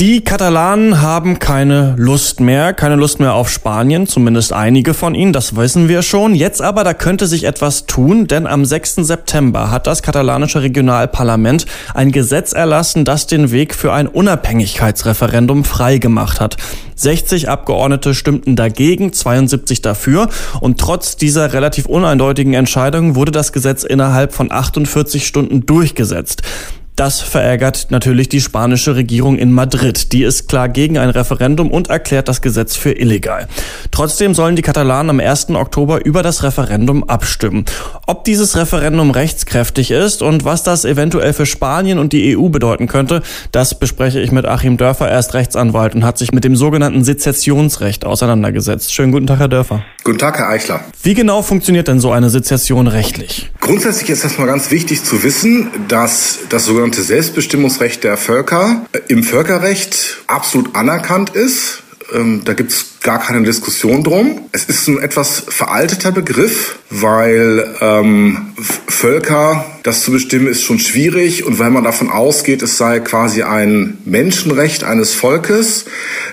Die Katalanen haben keine Lust mehr, keine Lust mehr auf Spanien, zumindest einige von ihnen, das wissen wir schon. Jetzt aber, da könnte sich etwas tun, denn am 6. September hat das katalanische Regionalparlament ein Gesetz erlassen, das den Weg für ein Unabhängigkeitsreferendum freigemacht hat. 60 Abgeordnete stimmten dagegen, 72 dafür und trotz dieser relativ uneindeutigen Entscheidung wurde das Gesetz innerhalb von 48 Stunden durchgesetzt. Das verärgert natürlich die spanische Regierung in Madrid. Die ist klar gegen ein Referendum und erklärt das Gesetz für illegal. Trotzdem sollen die Katalanen am 1. Oktober über das Referendum abstimmen. Ob dieses Referendum rechtskräftig ist und was das eventuell für Spanien und die EU bedeuten könnte, das bespreche ich mit Achim Dörfer. Er ist Rechtsanwalt und hat sich mit dem sogenannten Sezessionsrecht auseinandergesetzt. Schönen guten Tag, Herr Dörfer. Guten Tag, Herr Eichler. Wie genau funktioniert denn so eine Sezession rechtlich? Grundsätzlich ist erstmal ganz wichtig zu wissen, dass das sogenannte Selbstbestimmungsrecht der Völker äh, im Völkerrecht absolut anerkannt ist. Ähm, da gibt es gar keine Diskussion drum. Es ist ein etwas veralteter Begriff, weil ähm, Völker, das zu bestimmen, ist schon schwierig und weil man davon ausgeht, es sei quasi ein Menschenrecht eines Volkes.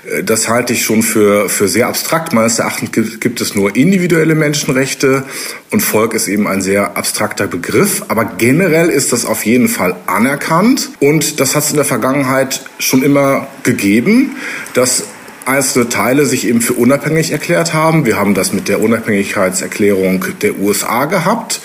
Äh, das halte ich schon für, für sehr abstrakt. Meines Erachtens gibt, gibt es nur individuelle Menschenrechte und Volk ist eben ein sehr abstrakter Begriff. Aber generell ist das auf jeden Fall anerkannt und das hat es in der Vergangenheit schon immer gegeben, dass einzelne Teile sich eben für unabhängig erklärt haben. Wir haben das mit der Unabhängigkeitserklärung der USA gehabt.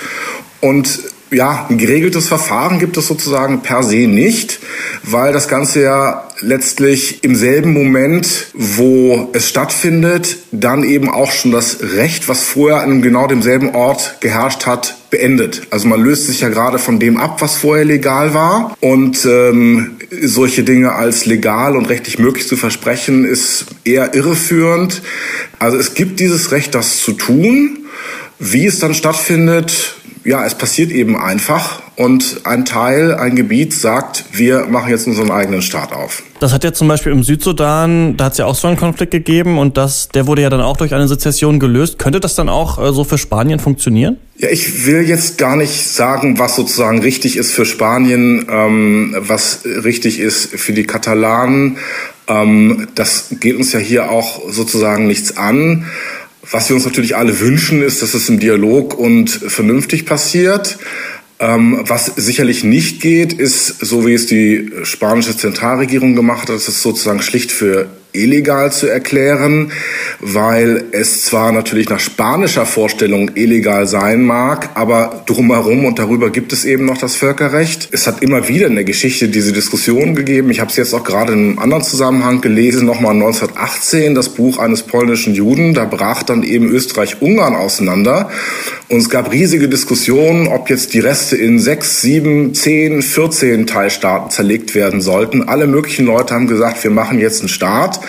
Und ja, ein geregeltes Verfahren gibt es sozusagen per se nicht, weil das Ganze ja letztlich im selben Moment, wo es stattfindet, dann eben auch schon das Recht, was vorher an genau demselben Ort geherrscht hat, beendet. Also man löst sich ja gerade von dem ab, was vorher legal war. Und ähm, solche Dinge als legal und rechtlich möglich zu versprechen, ist eher irreführend. Also es gibt dieses Recht, das zu tun. Wie es dann stattfindet, ja, es passiert eben einfach und ein Teil, ein Gebiet sagt, wir machen jetzt unseren eigenen Staat auf. Das hat ja zum Beispiel im Südsudan, da hat es ja auch so einen Konflikt gegeben und das, der wurde ja dann auch durch eine Sezession gelöst. Könnte das dann auch äh, so für Spanien funktionieren? Ja, ich will jetzt gar nicht sagen, was sozusagen richtig ist für Spanien, ähm, was richtig ist für die Katalanen. Ähm, das geht uns ja hier auch sozusagen nichts an. Was wir uns natürlich alle wünschen, ist, dass es im Dialog und vernünftig passiert. Ähm, was sicherlich nicht geht, ist, so wie es die spanische Zentralregierung gemacht hat, dass es sozusagen schlicht für illegal zu erklären, weil es zwar natürlich nach spanischer Vorstellung illegal sein mag, aber drumherum und darüber gibt es eben noch das Völkerrecht. Es hat immer wieder in der Geschichte diese Diskussion gegeben. Ich habe es jetzt auch gerade in einem anderen Zusammenhang gelesen, nochmal 1918, das Buch eines polnischen Juden. Da brach dann eben Österreich-Ungarn auseinander. Und es gab riesige Diskussionen, ob jetzt die Reste in sechs, sieben, zehn, 14 Teilstaaten zerlegt werden sollten. Alle möglichen Leute haben gesagt, wir machen jetzt einen Staat.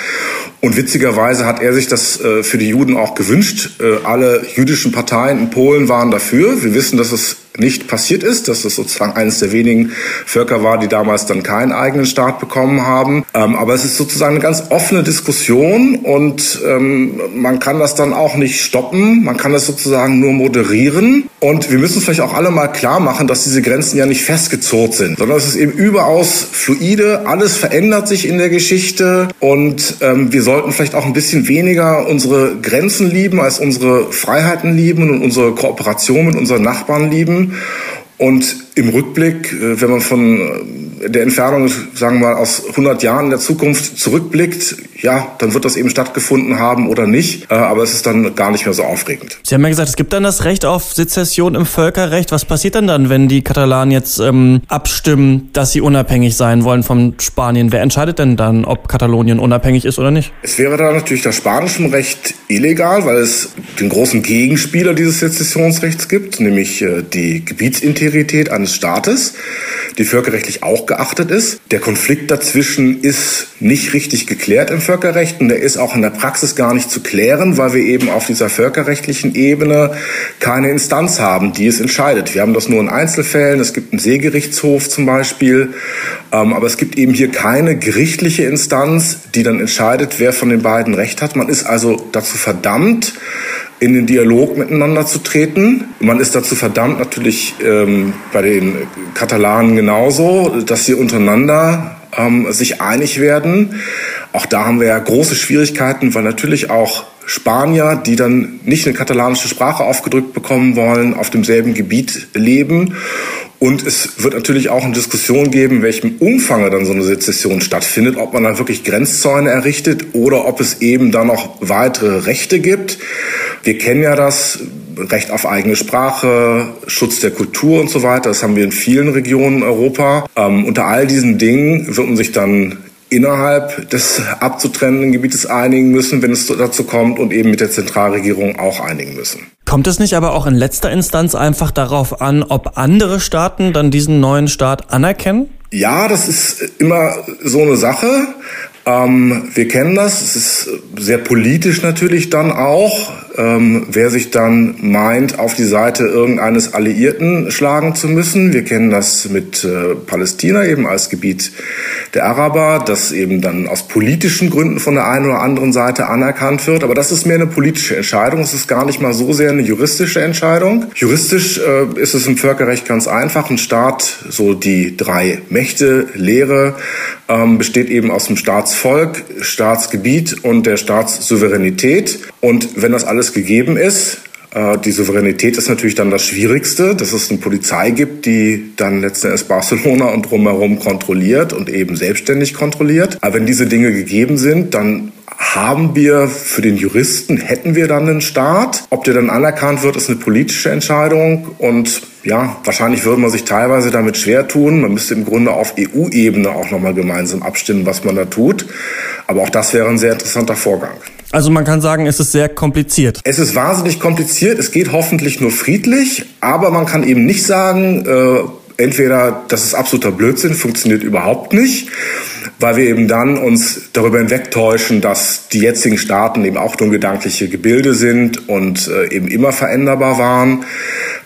Und witzigerweise hat er sich das äh, für die Juden auch gewünscht. Äh, alle jüdischen Parteien in Polen waren dafür. Wir wissen, dass es nicht passiert ist, dass es sozusagen eines der wenigen Völker war, die damals dann keinen eigenen Staat bekommen haben. Ähm, aber es ist sozusagen eine ganz offene Diskussion und ähm, man kann das dann auch nicht stoppen. Man kann das sozusagen nur moderieren. Und wir müssen uns vielleicht auch alle mal klar machen, dass diese Grenzen ja nicht festgezurrt sind, sondern es ist eben überaus fluide. Alles verändert sich in der Geschichte und ähm, wir sollten vielleicht auch ein bisschen weniger unsere Grenzen lieben als unsere Freiheiten lieben und unsere Kooperation mit unseren Nachbarn lieben. Und im Rückblick, äh, wenn man von äh, der Entfernung, sagen wir mal, aus 100 Jahren in der Zukunft zurückblickt, ja, dann wird das eben stattgefunden haben oder nicht. Äh, aber es ist dann gar nicht mehr so aufregend. Sie haben ja gesagt, es gibt dann das Recht auf Sezession im Völkerrecht. Was passiert denn dann, wenn die Katalanen jetzt ähm, abstimmen, dass sie unabhängig sein wollen von Spanien? Wer entscheidet denn dann, ob Katalonien unabhängig ist oder nicht? Es wäre da natürlich das spanische Recht illegal, weil es den großen Gegenspieler dieses Sezessionsrechts gibt, nämlich die Gebietsintegrität eines Staates, die völkerrechtlich auch geachtet ist. Der Konflikt dazwischen ist nicht richtig geklärt im Völkerrecht und der ist auch in der Praxis gar nicht zu klären, weil wir eben auf dieser völkerrechtlichen Ebene keine Instanz haben, die es entscheidet. Wir haben das nur in Einzelfällen. Es gibt einen Seegerichtshof zum Beispiel, ähm, aber es gibt eben hier keine gerichtliche Instanz, die dann entscheidet, wer von den beiden Recht hat. Man ist also dazu verdammt, in den Dialog miteinander zu treten. Man ist dazu verdammt natürlich ähm, bei den Katalanen genauso, dass sie untereinander ähm, sich einig werden. Auch da haben wir ja große Schwierigkeiten, weil natürlich auch Spanier, die dann nicht eine katalanische Sprache aufgedrückt bekommen wollen, auf demselben Gebiet leben. Und es wird natürlich auch eine Diskussion geben, welchem Umfang dann so eine Sezession stattfindet, ob man dann wirklich Grenzzäune errichtet oder ob es eben dann noch weitere Rechte gibt. Wir kennen ja das Recht auf eigene Sprache, Schutz der Kultur und so weiter. Das haben wir in vielen Regionen Europa. Ähm, unter all diesen Dingen wird man sich dann innerhalb des abzutrennenden Gebietes einigen müssen, wenn es dazu kommt, und eben mit der Zentralregierung auch einigen müssen. Kommt es nicht aber auch in letzter Instanz einfach darauf an, ob andere Staaten dann diesen neuen Staat anerkennen? Ja, das ist immer so eine Sache. Ähm, wir kennen das. Es ist sehr politisch natürlich dann auch. Ähm, wer sich dann meint, auf die Seite irgendeines Alliierten schlagen zu müssen. Wir kennen das mit äh, Palästina eben als Gebiet der Araber, das eben dann aus politischen Gründen von der einen oder anderen Seite anerkannt wird. Aber das ist mehr eine politische Entscheidung. Es ist gar nicht mal so sehr eine juristische Entscheidung. Juristisch äh, ist es im Völkerrecht ganz einfach. Ein Staat, so die drei Mächte, Lehre, ähm, besteht eben aus dem Staatsvolk, Staatsgebiet und der Staatssouveränität. Und wenn das alles gegeben ist, äh, die Souveränität ist natürlich dann das Schwierigste, dass es eine Polizei gibt, die dann letzten Endes Barcelona und drumherum kontrolliert und eben selbstständig kontrolliert. Aber wenn diese Dinge gegeben sind, dann haben wir für den Juristen, hätten wir dann einen Staat. Ob der dann anerkannt wird, ist eine politische Entscheidung. Und ja, wahrscheinlich würde man sich teilweise damit schwer tun. Man müsste im Grunde auf EU-Ebene auch nochmal gemeinsam abstimmen, was man da tut. Aber auch das wäre ein sehr interessanter Vorgang. Also man kann sagen, es ist sehr kompliziert. Es ist wahnsinnig kompliziert. Es geht hoffentlich nur friedlich, aber man kann eben nicht sagen, äh, entweder das ist absoluter Blödsinn, funktioniert überhaupt nicht, weil wir eben dann uns darüber hinwegtäuschen, dass die jetzigen Staaten eben auch nur gedankliche Gebilde sind und äh, eben immer veränderbar waren.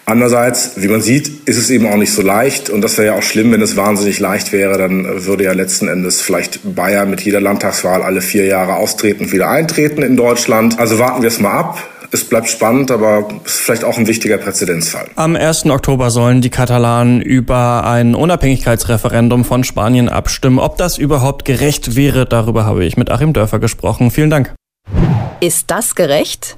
Andererseits, wie man sieht, ist es eben auch nicht so leicht. Und das wäre ja auch schlimm, wenn es wahnsinnig leicht wäre. Dann würde ja letzten Endes vielleicht Bayern mit jeder Landtagswahl alle vier Jahre austreten und wieder eintreten in Deutschland. Also warten wir es mal ab. Es bleibt spannend, aber es ist vielleicht auch ein wichtiger Präzedenzfall. Am 1. Oktober sollen die Katalanen über ein Unabhängigkeitsreferendum von Spanien abstimmen. Ob das überhaupt gerecht wäre, darüber habe ich mit Achim Dörfer gesprochen. Vielen Dank. Ist das gerecht?